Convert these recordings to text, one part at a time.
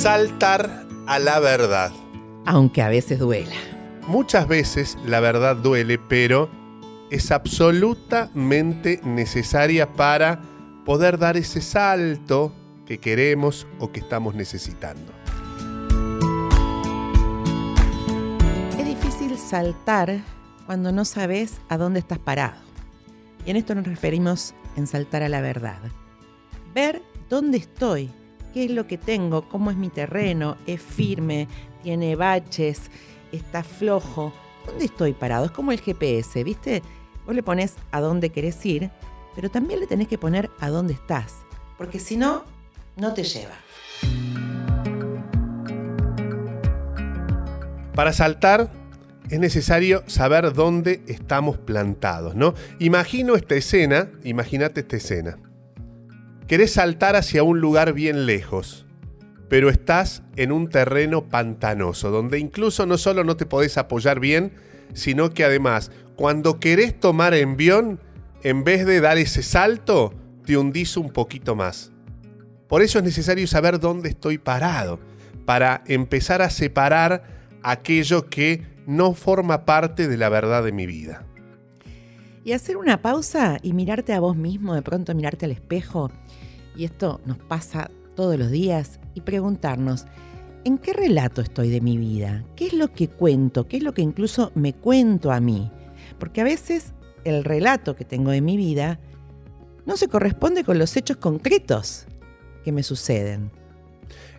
Saltar a la verdad. Aunque a veces duela. Muchas veces la verdad duele, pero es absolutamente necesaria para poder dar ese salto que queremos o que estamos necesitando. Es difícil saltar cuando no sabes a dónde estás parado. Y en esto nos referimos en saltar a la verdad. Ver dónde estoy, qué es lo que tengo, cómo es mi terreno, es firme, tiene baches, está flojo. ¿Dónde estoy parado? Es como el GPS, ¿viste? Vos le pones a dónde querés ir, pero también le tenés que poner a dónde estás, porque si no, no te lleva. Para saltar es necesario saber dónde estamos plantados, ¿no? Imagino esta escena, imagínate esta escena. Querés saltar hacia un lugar bien lejos, pero estás en un terreno pantanoso, donde incluso no solo no te podés apoyar bien, sino que además, cuando querés tomar envión, en vez de dar ese salto, te hundís un poquito más. Por eso es necesario saber dónde estoy parado, para empezar a separar aquello que no forma parte de la verdad de mi vida. Y hacer una pausa y mirarte a vos mismo, de pronto mirarte al espejo, y esto nos pasa todos los días, y preguntarnos, ¿en qué relato estoy de mi vida? ¿Qué es lo que cuento? ¿Qué es lo que incluso me cuento a mí? Porque a veces el relato que tengo de mi vida no se corresponde con los hechos concretos que me suceden.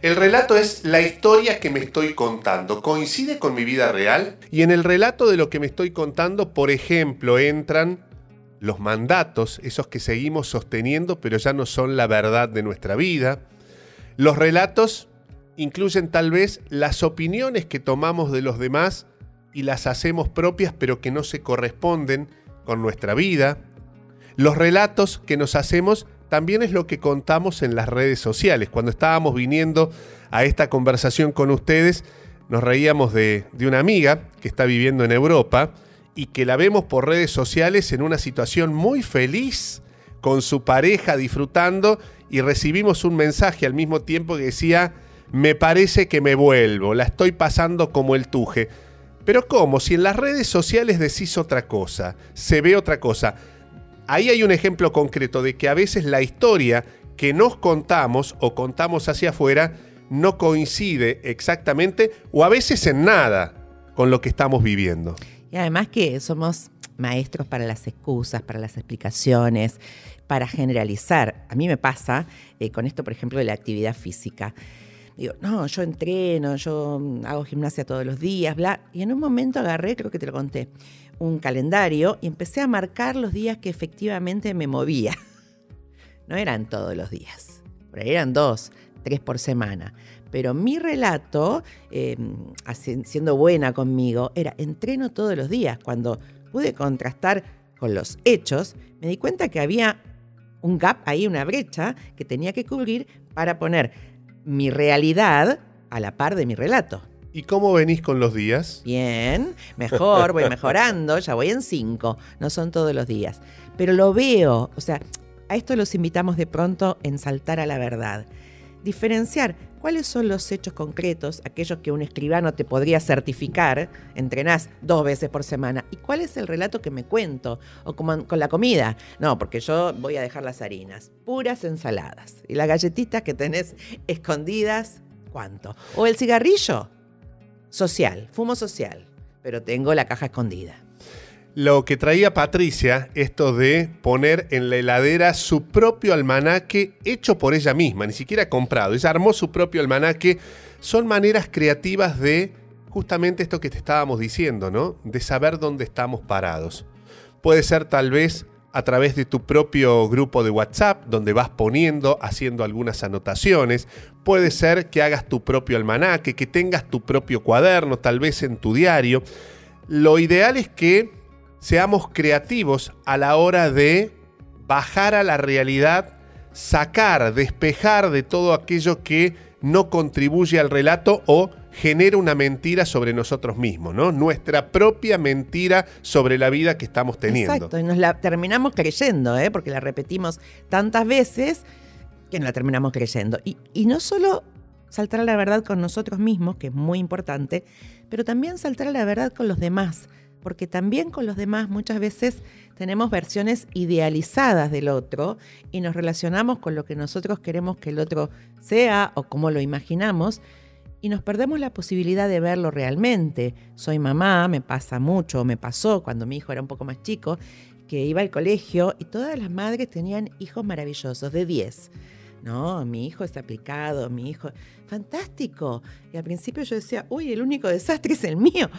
El relato es la historia que me estoy contando. ¿Coincide con mi vida real? Y en el relato de lo que me estoy contando, por ejemplo, entran los mandatos, esos que seguimos sosteniendo, pero ya no son la verdad de nuestra vida. Los relatos incluyen tal vez las opiniones que tomamos de los demás y las hacemos propias, pero que no se corresponden con nuestra vida. Los relatos que nos hacemos también es lo que contamos en las redes sociales. Cuando estábamos viniendo a esta conversación con ustedes, nos reíamos de, una amiga que está viviendo en Europa y que la vemos por redes sociales en una situación muy feliz con su pareja disfrutando y recibimos un mensaje al mismo tiempo que decía, me parece que me vuelvo, la estoy pasando como el tuje. Pero ¿cómo? Si en las redes sociales decís otra cosa, se ve otra cosa ahí hay un ejemplo concreto de que a veces la historia que nos contamos o contamos hacia afuera no coincide exactamente o a veces en nada con lo que estamos viviendo. Y además que somos maestros para las excusas, para las explicaciones, para generalizar. A mí me pasa eh, con esto, por ejemplo, de la actividad física. Digo, no, yo entreno, yo hago gimnasia todos los días, bla. Y en un momento agarré, creo que te lo conté, un calendario y empecé a marcar los días que efectivamente me movía. No eran todos los días, eran dos, tres por semana. Pero mi relato, em, siendo buena conmigo, era entreno todos los días. Cuando pude contrastar con los hechos, me di cuenta que había un gap ahí, una brecha que tenía que cubrir para poner mi realidad a la par de mi relato. ¿Y cómo venís con los días? Bien, mejor, voy mejorando, ya voy en cinco, no son todos los días. Pero lo veo, o sea, a esto los invitamos de pronto en saltar a la verdad. Diferenciar cuáles son los hechos concretos, aquellos que un escribano te podría certificar, entrenás dos veces por semana, y cuál es el relato que me cuento, o con la comida. No, porque yo voy a dejar las harinas, puras ensaladas, y las galletitas que tenés escondidas, ¿cuánto? O el cigarrillo, social, fumo social, pero tengo la caja escondida. Lo que traía Patricia, esto de poner en la heladera su propio almanaque hecho por ella misma, ni siquiera comprado. Ella armó su propio almanaque. Son maneras creativas de justamente esto que te estábamos diciendo, ¿no? De saber dónde estamos parados. Puede ser tal vez a través de tu propio grupo de WhatsApp, donde vas poniendo, haciendo algunas anotaciones. Puede ser que hagas tu propio almanaque, que tengas tu propio cuaderno, tal vez en tu diario. Lo ideal es que seamos creativos a la hora de bajar a la realidad, sacar, despejar de todo aquello que no contribuye al relato o genera una mentira sobre nosotros mismos, ¿no? Nuestra propia mentira sobre la vida que estamos teniendo. Exacto, y nos la terminamos creyendo, ¿eh? porque la repetimos tantas veces que nos la terminamos creyendo. Y, y no solo saltar a la verdad con nosotros mismos, que es muy importante, pero también saltar a la verdad con los demás, porque también con los demás muchas veces tenemos versiones idealizadas del otro y nos relacionamos con lo que nosotros queremos que el otro sea o como lo imaginamos y nos perdemos la posibilidad de verlo realmente. Soy mamá, me pasa mucho, me pasó cuando mi hijo era un poco más chico, que iba al colegio y todas las madres tenían hijos maravillosos, de 10. No, mi hijo es aplicado, mi hijo, fantástico. Y al principio yo decía, uy, el único desastre es el mío.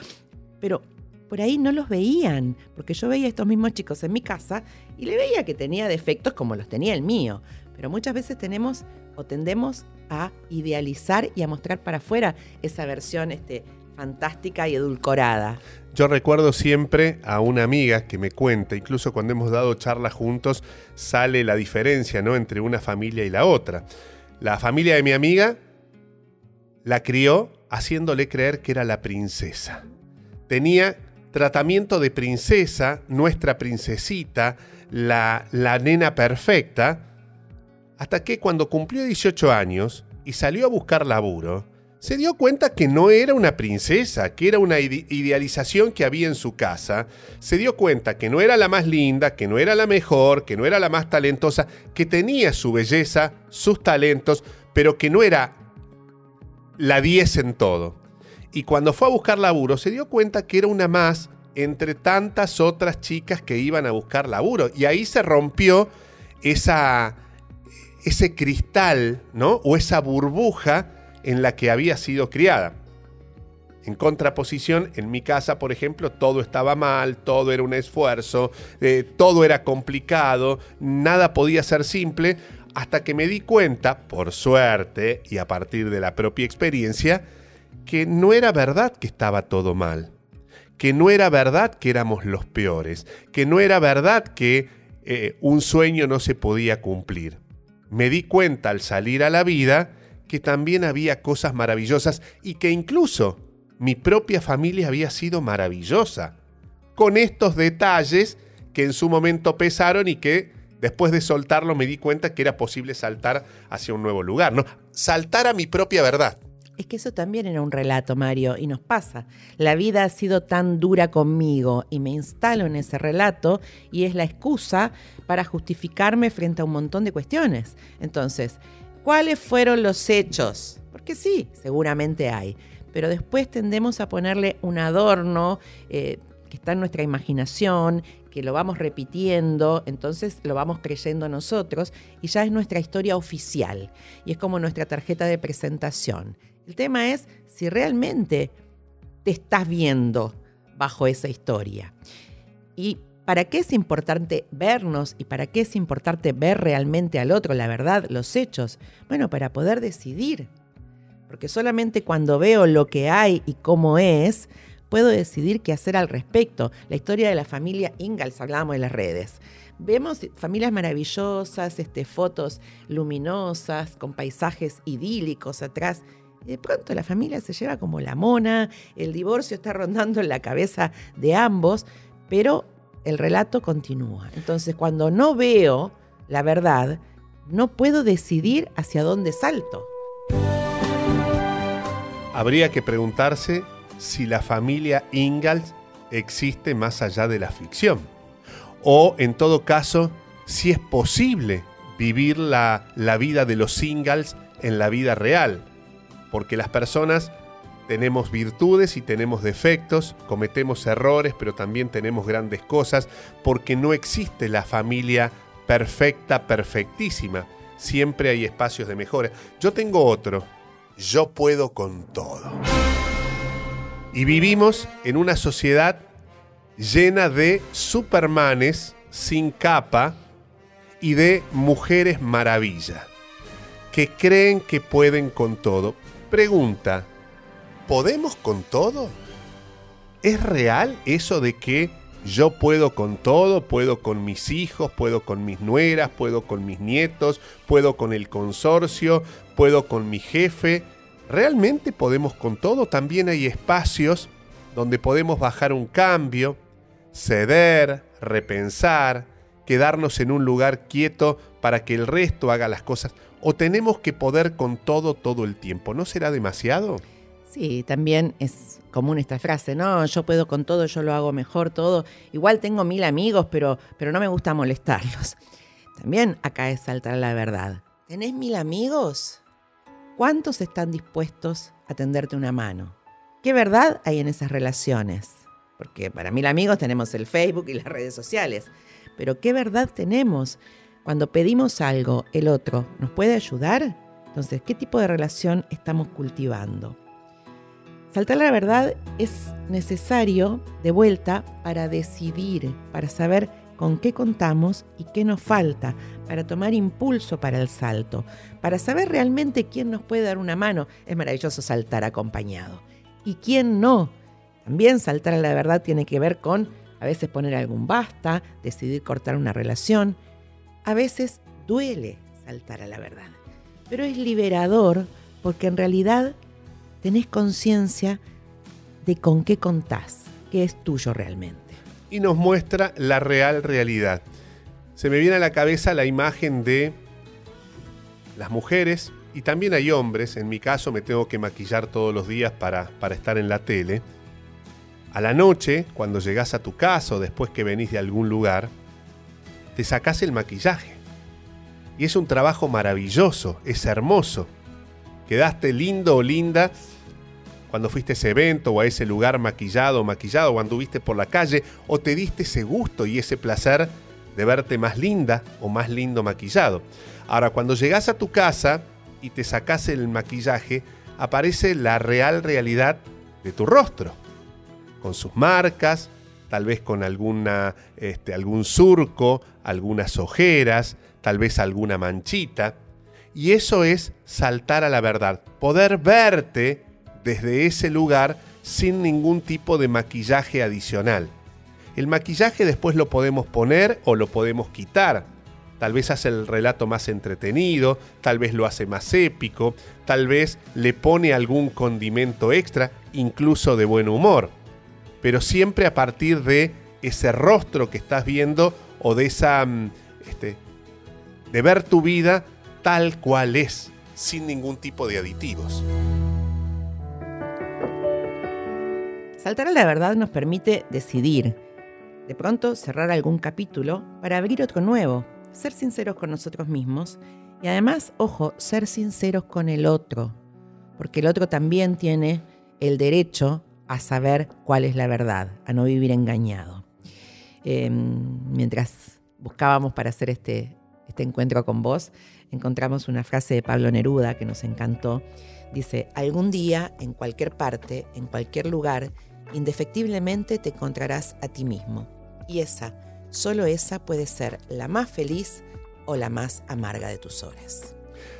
Pero por ahí no los veían, porque yo veía a estos mismos chicos en mi casa y le veía que tenía defectos como los tenía el mío. Pero muchas veces tenemos o tendemos a idealizar y a mostrar para afuera esa versión este, fantástica y edulcorada. Yo recuerdo siempre a una amiga que me cuenta, incluso cuando hemos dado charlas juntos, sale la diferencia ¿no? entre una familia y la otra. La familia de mi amiga la crió haciéndole creer que era la princesa. Tenía tratamiento de princesa, nuestra princesita, la, la nena perfecta, hasta que cuando cumplió 18 años y salió a buscar laburo, se dio cuenta que no era una princesa, que era una idealización que había en su casa. Se dio cuenta que no era la más linda, que no era la mejor, que no era la más talentosa, que tenía su belleza, sus talentos, pero que no era la 10 en todo. Y cuando fue a buscar laburo, se dio cuenta que era una más entre tantas otras chicas que iban a buscar laburo. Y ahí se rompió esa, ese cristal, ¿no? O esa burbuja en la que había sido criada. En contraposición, en mi casa, por ejemplo, todo estaba mal, todo era un esfuerzo, eh, todo era complicado, nada podía ser simple, hasta que me di cuenta, por suerte y a partir de la propia experiencia, que no era verdad que estaba todo mal, que no era verdad que éramos los peores, que no era verdad que eh, un sueño no se podía cumplir. Me di cuenta al salir a la vida que también había cosas maravillosas y que incluso mi propia familia había sido maravillosa, con estos detalles que en su momento pesaron y que después de soltarlo me di cuenta que era posible saltar hacia un nuevo lugar, ¿no? Saltar a mi propia verdad. Es que eso también era un relato, Mario, y nos pasa. La vida ha sido tan dura conmigo y me instalo en ese relato y es la excusa para justificarme frente a un montón de cuestiones. Entonces, ¿cuáles fueron los hechos? Porque sí, seguramente hay, pero después tendemos a ponerle un adorno eh, que está en nuestra imaginación, que lo vamos repitiendo, entonces lo vamos creyendo nosotros y ya es nuestra historia oficial y es como nuestra tarjeta de presentación. El tema es si realmente te estás viendo bajo esa historia. ¿Y para qué es importante vernos y para qué es importante ver realmente al otro, la verdad, los hechos? Bueno, para poder decidir. Porque solamente cuando veo lo que hay y cómo es, puedo decidir qué hacer al respecto. La historia de la familia Ingalls, hablábamos en las redes. Vemos familias maravillosas, este, fotos luminosas, con paisajes idílicos atrás de pronto la familia se lleva como la mona, el divorcio está rondando en la cabeza de ambos, pero el relato continúa. Entonces, cuando no veo la verdad, no puedo decidir hacia dónde salto. Habría que preguntarse si la familia Ingalls existe más allá de la ficción. O, en todo caso, si es posible vivir la, vida de los Ingalls en la vida real porque las personas tenemos virtudes y tenemos defectos, cometemos errores, pero también tenemos grandes cosas, porque no existe la familia perfecta, perfectísima. Siempre hay espacios de mejora. Yo tengo otro. Yo puedo con todo. Y vivimos en una sociedad llena de supermanes sin capa y de mujeres maravilla, que creen que pueden con todo. Pregunta, ¿podemos con todo? ¿Es real eso de que yo puedo con todo, puedo con mis hijos, puedo con mis nueras, puedo con mis nietos, puedo con el consorcio, puedo con mi jefe? ¿Realmente podemos con todo? También hay espacios donde podemos bajar un cambio, ceder, repensar, quedarnos en un lugar quieto para que el resto haga las cosas? ¿O tenemos que poder con todo todo el tiempo? ¿No será demasiado? Sí, también es común esta frase, no, yo puedo con todo, yo lo hago mejor todo. Igual tengo mil amigos, pero, pero no me gusta molestarlos. También acá es saltar la verdad. ¿Tenés mil amigos? ¿Cuántos están dispuestos a tenderte una mano? ¿Qué verdad hay en esas relaciones? Porque para mil amigos tenemos el Facebook y las redes sociales. Pero ¿qué verdad tenemos? Cuando pedimos algo, el otro nos puede ayudar. Entonces, ¿qué tipo de relación estamos cultivando? Saltar la verdad es necesario de vuelta para decidir, para saber con qué contamos y qué nos falta, para tomar impulso para el salto, para saber realmente quién nos puede dar una mano. Es maravilloso saltar acompañado. Y quién no. También saltar a la verdad tiene que ver con a veces poner algún basta, decidir cortar una relación. A veces duele saltar a la verdad, pero es liberador porque en realidad tenés conciencia de con qué contás, qué es tuyo realmente. Y nos muestra la real realidad. Se me viene a la cabeza la imagen de las mujeres, y también hay hombres, en mi caso me tengo que maquillar todos los días para, para estar en la tele. A la noche, cuando llegás a tu casa o después que venís de algún lugar, te sacás el maquillaje. Y es un trabajo maravilloso, es hermoso. Quedaste lindo o linda cuando fuiste a ese evento o a ese lugar maquillado o maquillado o anduviste por la calle o te diste ese gusto y ese placer de verte más linda o más lindo maquillado. Ahora, cuando llegas a tu casa y te sacas el maquillaje, aparece la real realidad de tu rostro, con sus marcas, tal vez con alguna, este, algún surco, algunas ojeras, tal vez alguna manchita. Y eso es saltar a la verdad, poder verte desde ese lugar sin ningún tipo de maquillaje adicional. El maquillaje después lo podemos poner o lo podemos quitar. Tal vez hace el relato más entretenido, tal vez lo hace más épico, tal vez le pone algún condimento extra, incluso de buen humor. Pero siempre a partir de ese rostro que estás viendo o de esa... Mm, este, de ver tu vida tal cual es, sin ningún tipo de aditivos. Saltar a la verdad nos permite decidir, de pronto cerrar algún capítulo para abrir otro nuevo, ser sinceros con nosotros mismos y además, ojo, ser sinceros con el otro, porque el otro también tiene el derecho a saber cuál es la verdad, a no vivir engañado. Em, mientras buscábamos para hacer este, este encuentro con vos, encontramos una frase de Pablo Neruda que nos encantó. Dice, algún día, en cualquier parte, en cualquier lugar, indefectiblemente te encontrarás a ti mismo. Y esa, solo esa puede ser la más feliz o la más amarga de tus horas.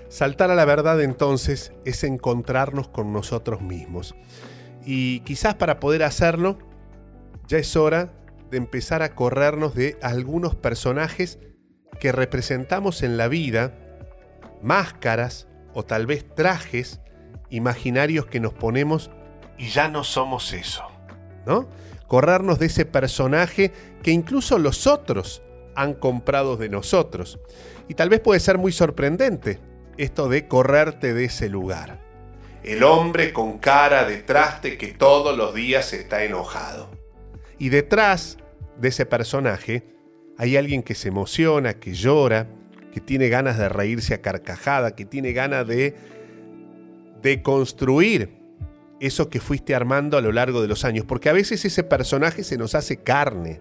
Saltar a la verdad entonces es encontrarnos con nosotros mismos. Y quizás para poder hacerlo, ya es hora de empezar a corrernos de algunos personajes que representamos en la vida, máscaras o tal vez trajes imaginarios que nos ponemos y ya no somos eso. ¿no? Corrernos de ese personaje que incluso los otros han comprado de nosotros. Y tal vez puede ser muy sorprendente esto de correrte de ese lugar. El hombre con cara de traste que todos los días está enojado. Y detrás de ese personaje hay alguien que se emociona, que llora, que tiene ganas de reírse a carcajada, que tiene ganas de, de construir eso que fuiste armando a lo largo de los años, porque a veces ese personaje se nos hace carne.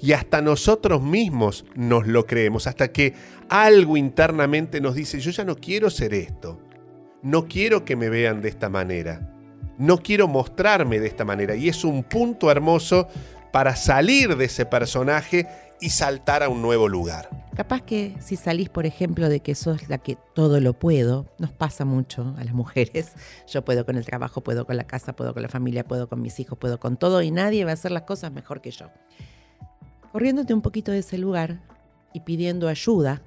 Y hasta nosotros mismos nos lo creemos, hasta que algo internamente nos dice, yo ya no quiero ser esto, no quiero que me vean de esta manera, no quiero mostrarme de esta manera. Y es un punto hermoso para salir de ese personaje y saltar a un nuevo lugar. Capaz que si salís, por ejemplo, de que sos la que todo lo puedo, nos pasa mucho a las mujeres. Yo puedo con el trabajo, puedo con la casa, puedo con la familia, puedo con mis hijos, puedo con todo y nadie va a hacer las cosas mejor que yo. Corriéndote un poquito de ese lugar y pidiendo ayuda,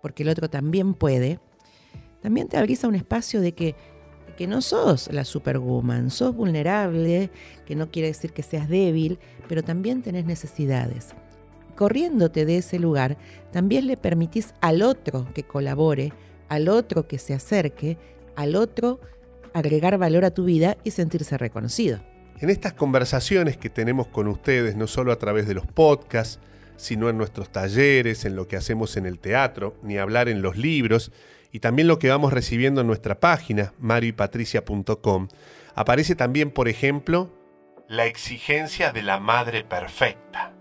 porque el otro también puede, también te abrís un espacio de que, que no sos la superwoman, sos vulnerable, que no quiere decir que seas débil, pero también tenés necesidades corriéndote de ese lugar, también le permitís al otro que colabore, al otro que se acerque, al otro agregar valor a tu vida y sentirse reconocido. En estas conversaciones que tenemos con ustedes, no solo a través de los podcasts, sino en nuestros talleres, en lo que hacemos en el teatro, ni hablar en los libros, y también lo que vamos recibiendo en nuestra página, marioypatricia.com, aparece también, por ejemplo, la exigencia de la madre perfecta.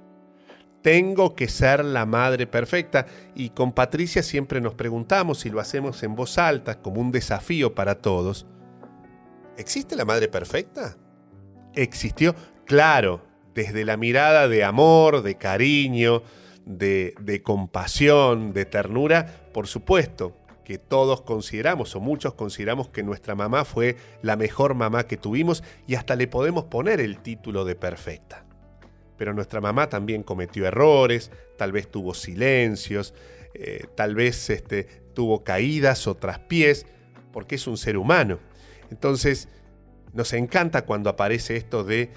Tengo que ser la madre perfecta y con Patricia siempre nos preguntamos si lo hacemos en voz alta como un desafío para todos. ¿Existe la madre perfecta? Existió, claro, desde la mirada de amor, de cariño, de, de compasión, de ternura, por supuesto, que todos consideramos o muchos consideramos que nuestra mamá fue la mejor mamá que tuvimos y hasta le podemos poner el título de perfecta. Pero nuestra mamá también cometió errores, tal vez tuvo silencios, eh, tal vez este, tuvo caídas o traspiés, porque es un ser humano. Entonces, nos encanta cuando aparece esto de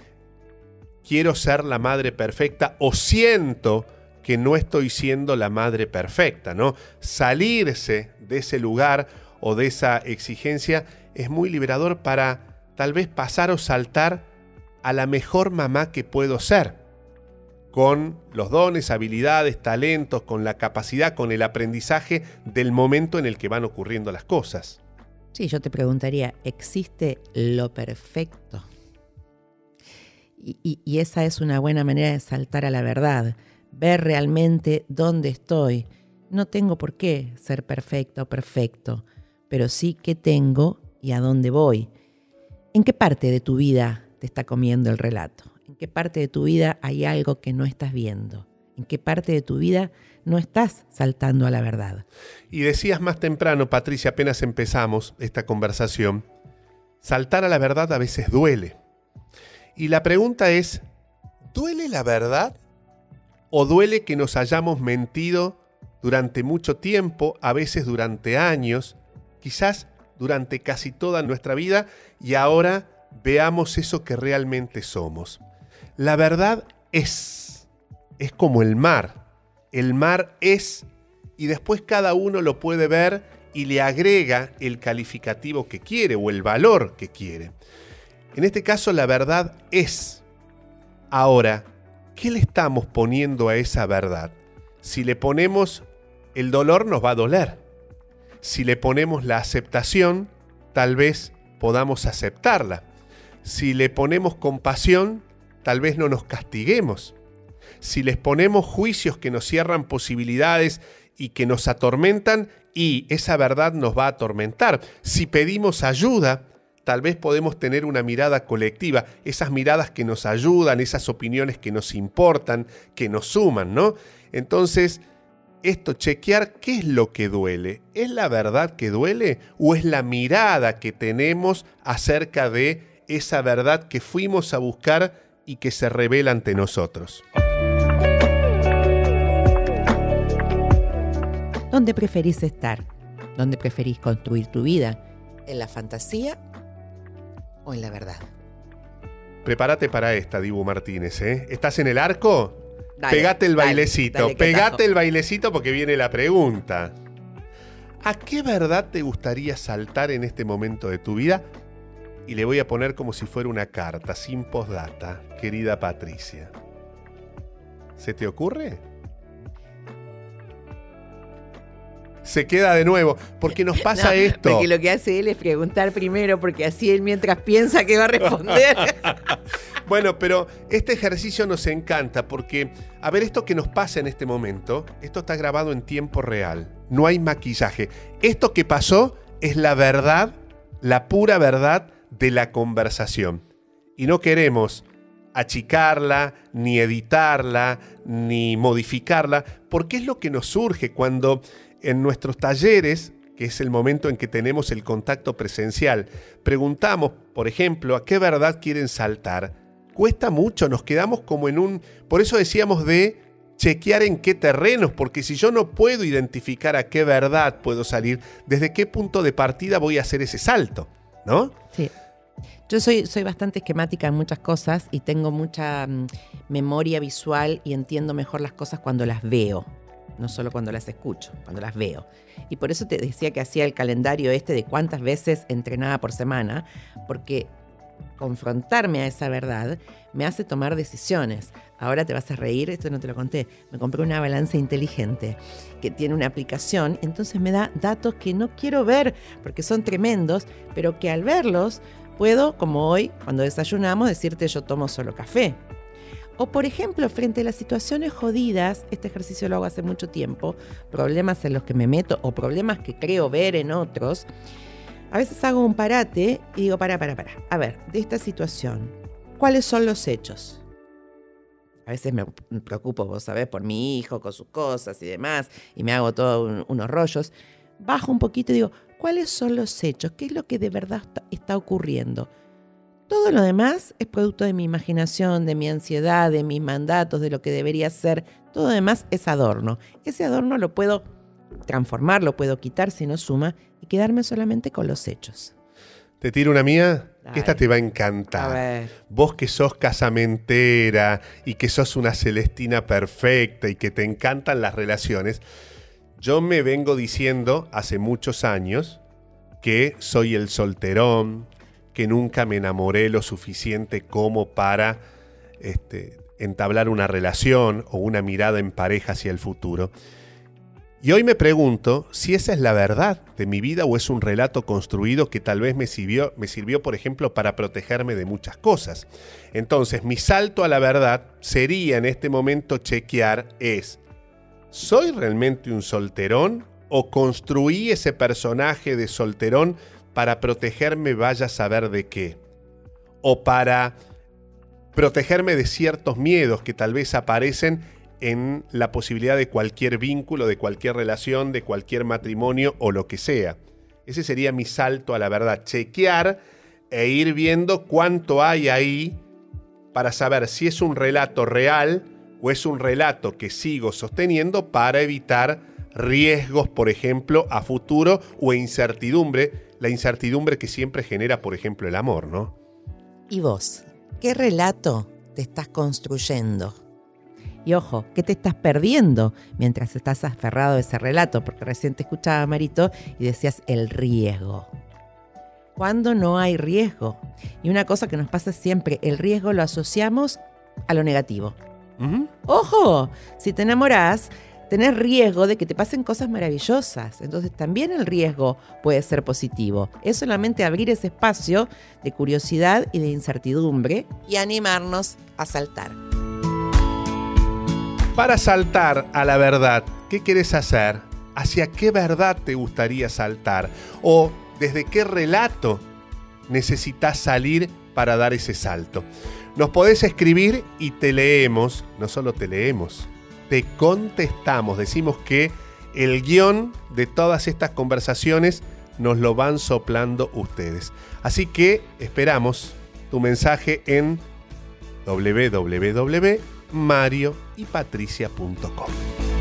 quiero ser la madre perfecta o siento que no estoy siendo la madre perfecta, ¿no? Salirse de ese lugar o de esa exigencia es muy liberador para tal vez pasar o saltar a la mejor mamá que puedo ser, con los dones, habilidades, talentos, con la capacidad, con el aprendizaje del momento en el que van ocurriendo las cosas. Sí, yo te preguntaría, ¿existe lo perfecto? Y, y esa es una buena manera de saltar a la verdad ver realmente dónde estoy. No tengo por qué ser perfecta o perfecto, pero sí qué tengo y a dónde voy. ¿En qué parte de tu vida te está comiendo el relato? ¿En qué parte de tu vida hay algo que no estás viendo? ¿En qué parte de tu vida no estás saltando a la verdad? Y decías más temprano, Patricia, apenas empezamos esta conversación, saltar a la verdad a veces duele. Y la pregunta es, ¿duele la verdad? ¿O duele que nos hayamos mentido durante mucho tiempo, a veces durante años, quizás durante casi toda nuestra vida, y ahora veamos eso que realmente somos? La verdad es, es como el mar. El mar es, y después cada uno lo puede ver y le agrega el calificativo que quiere o el valor que quiere. En este caso la verdad es. Ahora, ¿qué le estamos poniendo a esa verdad? Si le ponemos el dolor nos va a doler. Si le ponemos la aceptación, tal vez podamos aceptarla. Si le ponemos compasión, tal vez no nos castiguemos. Si les ponemos juicios que nos cierran posibilidades y que nos atormentan, y esa verdad nos va a atormentar. Si pedimos ayuda, tal vez podemos tener una mirada colectiva, esas miradas que nos ayudan, esas opiniones que nos importan, que nos suman, ¿no? Entonces, esto, chequear qué es lo que duele. ¿Es la verdad que duele o es la mirada que tenemos acerca de esa verdad que fuimos a buscar y que se revela ante nosotros? ¿Dónde preferís estar? ¿Dónde preferís construir tu vida? ¿En la fantasía o en la verdad? Prepárate para esta, Dibu Martínez. ¿eh? ¿Estás en el arco? Dale, pegate el bailecito, dale, pegate tajo. el bailecito porque viene la pregunta. ¿A qué verdad te gustaría saltar en este momento de tu vida? Y le voy a poner como si fuera una carta, sin postdata, querida Patricia. ¿Se te ocurre? Se queda de nuevo, porque nos pasa No, esto. Porque lo que hace él es preguntar primero, porque así él mientras piensa que va a responder. Bueno, pero este ejercicio nos encanta porque, a ver, esto que nos pasa en este momento, esto está grabado en tiempo real, no hay maquillaje. Esto que pasó es la verdad, la pura verdad de la conversación. Y no queremos achicarla, ni editarla, ni modificarla, porque es lo que nos surge cuando en nuestros talleres, que es el momento en que tenemos el contacto presencial, preguntamos, por ejemplo, a qué verdad quieren saltar. Cuesta mucho, nos quedamos como en un... Por eso decíamos de chequear en qué terrenos, porque si yo no puedo identificar a qué verdad puedo salir, desde qué punto de partida voy a hacer ese salto, ¿no? Sí. Yo soy, soy bastante esquemática en muchas cosas y tengo mucha mm, memoria visual y entiendo mejor las cosas cuando las veo, no solo cuando las escucho, cuando las veo. Y por eso te decía que hacía el calendario este de cuántas veces entrenaba por semana, porque confrontarme a esa verdad me hace tomar decisiones. Ahora te vas a reír, esto no te lo conté. Me compré una balanza inteligente que tiene una aplicación, entonces me da datos que no quiero ver porque son tremendos, pero que al verlos puedo, como hoy, cuando desayunamos, decirte yo tomo solo café. O por ejemplo, frente a las situaciones jodidas, este ejercicio lo hago hace mucho tiempo, problemas en los que me meto o problemas que creo ver en otros, a veces hago un parate y digo, para, para, para. A ver, de esta situación, ¿cuáles son los hechos? A veces me preocupo, vos sabés, por mi hijo, con sus cosas y demás, y me hago todos unos rollos. Bajo un poquito y digo, ¿cuáles son los hechos? ¿Qué es lo que de verdad está ocurriendo? Todo lo demás es producto de mi imaginación, de mi ansiedad, de mis mandatos, de lo que debería ser. Todo lo demás es adorno. Ese adorno lo puedo transformar, lo puedo quitar si no suma y quedarme solamente con los hechos. Te tiro una mía, que esta te va a encantar. Vos que sos casamentera y que sos una Celestina perfecta y que te encantan las relaciones, yo me vengo diciendo hace muchos años que soy el solterón, que nunca me enamoré lo suficiente como para este, entablar una relación o una mirada en pareja hacia el futuro. Y hoy me pregunto si esa es la verdad de mi vida o es un relato construido que tal vez me sirvió, me sirvió, por ejemplo, para protegerme de muchas cosas. Entonces, mi salto a la verdad sería en este momento chequear es, ¿soy realmente un solterón o construí ese personaje de solterón para protegerme vaya a saber de qué? O para protegerme de ciertos miedos que tal vez aparecen en la posibilidad de cualquier vínculo, de cualquier relación, de cualquier matrimonio o lo que sea. Ese sería mi salto a la verdad, chequear e ir viendo cuánto hay ahí para saber si es un relato real o es un relato que sigo sosteniendo para evitar riesgos, por ejemplo, a futuro o incertidumbre, la incertidumbre que siempre genera, por ejemplo, el amor, ¿no? ¿Y vos? ¿Qué relato te estás construyendo? Y ojo, ¿qué te estás perdiendo mientras estás aferrado a ese relato? Porque recién te escuchaba, Marito, y decías el riesgo. ¿Cuándo no hay riesgo? Y una cosa que nos pasa siempre, el riesgo lo asociamos a lo negativo. Ojo, si te enamorás, tenés riesgo de que te pasen cosas maravillosas. Entonces también el riesgo puede ser positivo. Es solamente abrir ese espacio de curiosidad y de incertidumbre y animarnos a saltar. Para saltar a la verdad, ¿qué quieres hacer? ¿Hacia qué verdad te gustaría saltar? ¿O desde qué relato necesitas salir para dar ese salto? Nos podés escribir y te leemos, no solo te leemos, te contestamos. Decimos que el guion de todas estas conversaciones nos lo van soplando ustedes. Así que esperamos tu mensaje en www mario y patricia.com.